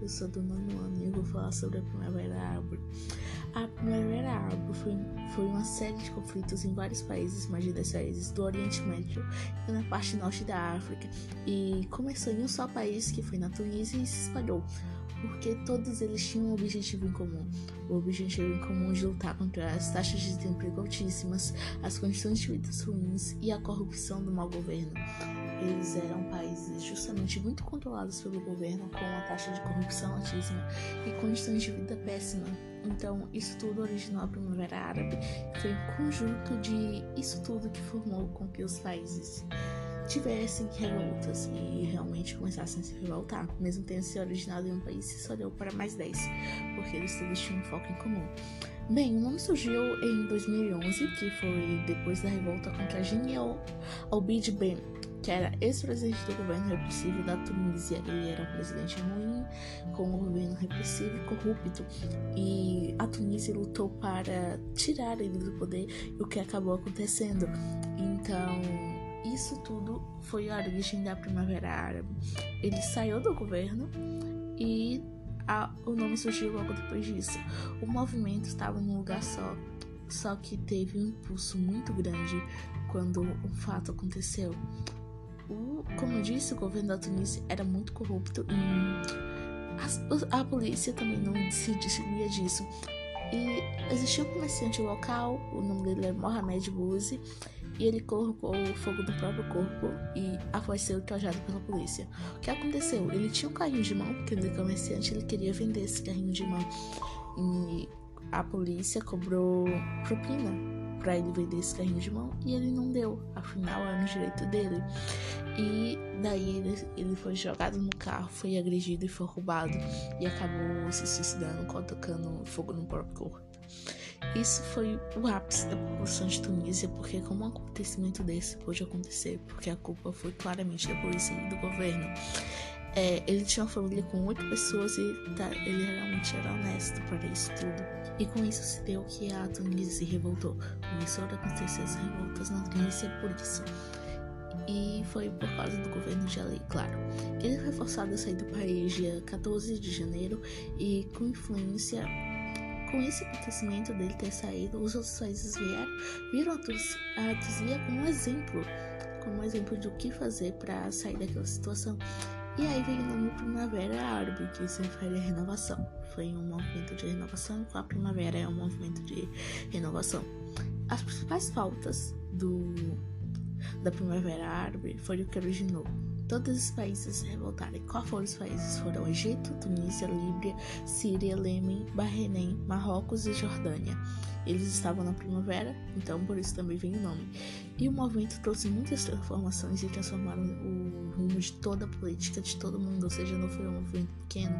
eu sou do nono ano e eu vou falar sobre a Primavera Árabe. A Primavera Árabe foi, foi uma série de conflitos em vários países, mais de 10 países, do Oriente Médio e na parte norte da África, e começou em um só país, que foi na Tunísia, e se espalhou, porque todos eles tinham um objetivo em comum. O objetivo em comum de lutar contra as taxas de desemprego altíssimas, as condições de vida ruins e a corrupção do mau governo. Eles eram países justamente muito controlados pelo governo, com uma taxa de corrupção altíssima e condições de vida péssimas. Então, isso tudo originou a Primavera Árabe, foi um conjunto de isso tudo que formou com que os países tivessem revoltas e realmente começassem a se revoltar, mesmo tendo se originado em um país, se olhou para mais 10, porque eles todos tinham um foco em comum. Bem, o nome surgiu em 2011, que foi depois da revolta contra Genial Albid Ben, que era ex-presidente do governo repressivo da Tunísia. Ele era um presidente ruim, com um governo repressivo e corrupto. E a Tunísia lutou para tirar ele do poder, o que acabou acontecendo. Então, isso tudo foi a origem da Primavera Árabe. Ele saiu do governo e a, o nome surgiu logo depois disso. O movimento estava num lugar só, só que teve um impulso muito grande quando o fato aconteceu. O, como eu disse, o governo da Tunísia era muito corrupto e a, a polícia também não se distinguia disso. E existia um comerciante local, o nome dele era Mohamed Bouzi, e ele colocou fogo no próprio corpo e após ser ultrajado pela polícia. O que aconteceu? Ele tinha um carrinho de mão, porque ele comerciante ele queria vender esse carrinho de mão. E a polícia cobrou propina para ele vender esse carrinho de mão e ele não deu. Afinal, era no direito dele. E daí ele, ele foi jogado no carro, foi agredido e foi roubado. E acabou se suicidando, colocando fogo no próprio corpo. Isso foi o ápice da população de Tunísia, porque como um acontecimento desse pôde acontecer, porque a culpa foi claramente da polícia e do governo. É, ele tinha uma família com oito pessoas e tá, ele realmente era honesto para isso tudo. E com isso se deu que a Tunísia se revoltou. Começou a acontecer as revoltas na Tunísia por isso. E foi por causa do governo de Ali, claro. Ele foi forçado a sair do país dia 14 de janeiro e com influência com esse acontecimento dele ter saído, os outros países vieram, viram a Tunísia como um exemplo, como um exemplo do que fazer para sair daquela situação. E aí veio o nome Primavera Árabe, que se refere à renovação. Foi um movimento de renovação, com a primavera é um movimento de renovação. As principais pautas do, da Primavera Árabe foi o que originou todos os países se revoltarem. Quais foram os países? Foram Egito, Tunísia, Líbia, Síria, Lêmen, Bahrein, Marrocos e Jordânia. Eles estavam na primavera, então por isso também vem o nome. E o movimento trouxe muitas transformações e transformaram o rumo de toda a política de todo mundo, ou seja, não foi um movimento pequeno,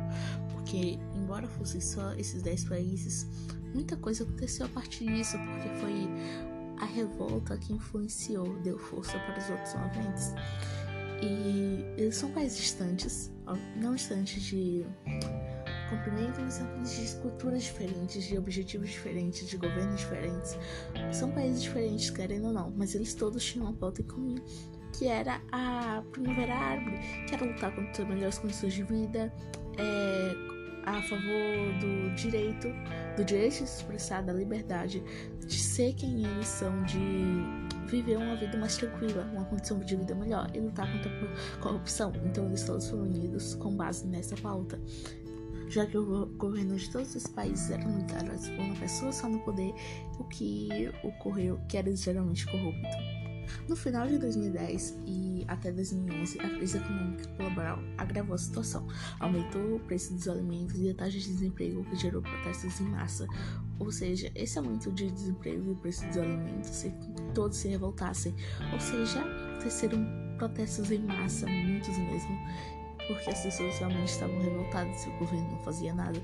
porque embora fossem só esses 10 países, muita coisa aconteceu a partir disso, porque foi a revolta que influenciou, deu força para os outros movimentos. E eles são países distantes, não distantes de comprimento, mas países de culturas diferentes, de objetivos diferentes, de governos diferentes. São países diferentes, querendo ou não, mas eles todos tinham uma pauta em comum, que era a Primavera Árabe, que era lutar contra melhores condições de vida, é, a favor do direito, do direito de se expressar, da liberdade, de ser quem eles são, de viver uma vida mais tranquila, uma condição de vida melhor e lutar contra a corrupção. Então eles todos foram unidos com base nessa pauta. Já que o governo de todos os países liderados por uma pessoa só no poder, o que ocorreu que era geralmente corrupto. No final de 2010 e até 2011, a crise econômica global agravou a situação, aumentou o preço dos alimentos e a taxa de desemprego que gerou protestos em massa. Ou seja, esse aumento de desemprego e o preço dos alimentos, se todos se revoltassem, ou seja, aconteceram protestos em massa, muitos mesmo, porque as pessoas realmente estavam revoltadas e o governo não fazia nada.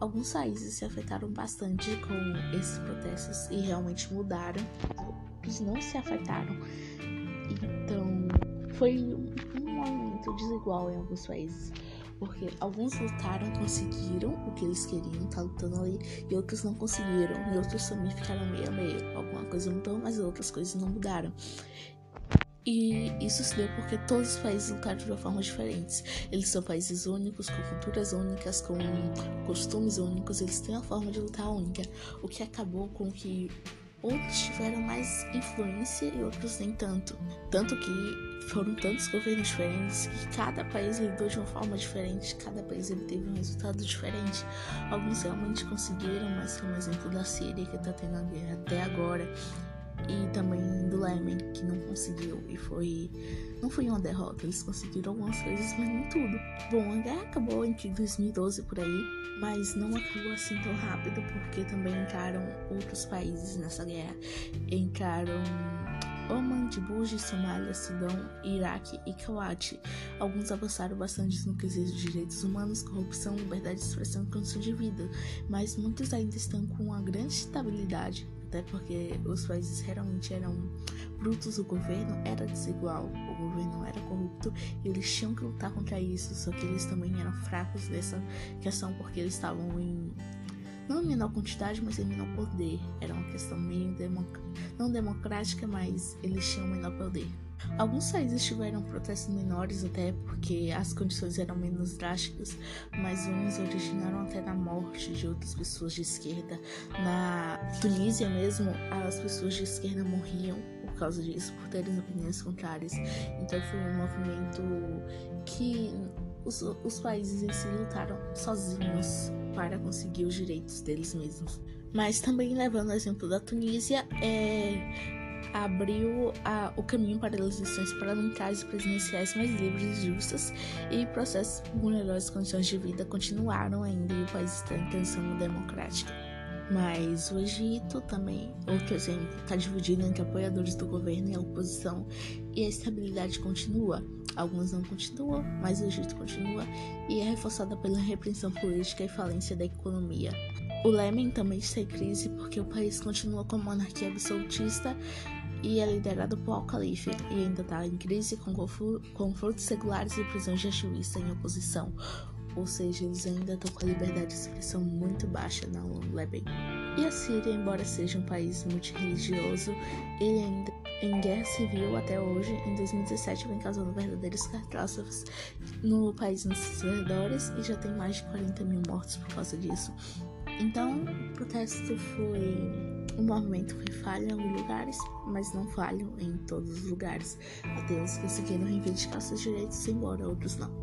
Alguns países se afetaram bastante com esses protestos e realmente mudaram não se afetaram. Então, foi um, um movimento desigual em alguns países. Porque alguns lutaram, conseguiram o que eles queriam, tá lutando ali, e outros não conseguiram, e outros também ficaram meio a meio. Alguma coisa mudou, mas outras coisas não mudaram. E isso se deu porque todos os países lutaram de uma forma diferente. Eles são países únicos, com culturas únicas, com costumes únicos, eles têm uma forma de lutar única, o que acabou com que outros tiveram mais influência e outros nem tanto. Tanto que foram tantos governos diferentes que cada país lidou de uma forma diferente, cada país teve um resultado diferente. Alguns realmente conseguiram, mas como exemplo da Síria, que está tendo a guerra até agora, que não conseguiu e foi. Não foi uma derrota, eles conseguiram algumas coisas, mas nem tudo. Bom, a guerra acabou entre 2012 por aí, mas não acabou assim tão rápido, porque também entraram outros países nessa guerra. Entraram Oman, Djibouti, Somália, Sudão, Iraque e Kuwait. Alguns avançaram bastante no quesito de direitos humanos, corrupção, liberdade de expressão e condição de vida, mas muitos ainda estão com uma grande estabilidade até porque os países realmente eram brutos, o governo era desigual, o governo era corrupto e eles tinham que lutar contra isso, só que eles também eram fracos nessa questão porque eles estavam em não em menor quantidade, mas em menor poder. Era uma questão meio não democrática, mas eles tinham menor poder. Alguns países tiveram protestos menores até porque as condições eram menos drásticas, mas uns originaram até na morte de outras pessoas de esquerda. Na Tunísia mesmo, as pessoas de esquerda morriam por causa disso, por terem opiniões contrárias. Então foi um movimento que os, os países em si lutaram sozinhos para conseguir os direitos deles mesmos. Mas também levando o exemplo da Tunísia, é, abriu a, o caminho para eleições parlamentares e presidenciais mais livres e justas, e processos com melhores condições de vida continuaram ainda e o país está em transição democrática. Mas o Egito também, outro exemplo, está dividido entre apoiadores do governo e a oposição, e a estabilidade continua. Alguns não continuam, mas o Egito continua e é reforçada pela repressão política e falência da economia. O Lemen também está em crise porque o país continua com monarquia absolutista e é liderado por Al-Khalifa e ainda está em crise com confrontos seculares e prisões de ativistas em oposição. Ou seja, eles ainda estão com a liberdade de expressão muito baixa na Lebanon. E a Síria, embora seja um país multirreligioso, ele ainda em guerra civil até hoje, em 2017, vem causando verdadeiras catástrofes no país nos seus redores e já tem mais de 40 mil mortos por causa disso. Então, o protesto foi o movimento foi falho em alguns lugares, mas não falho em todos os lugares. Até eles conseguiram reivindicar seus direitos, embora outros não.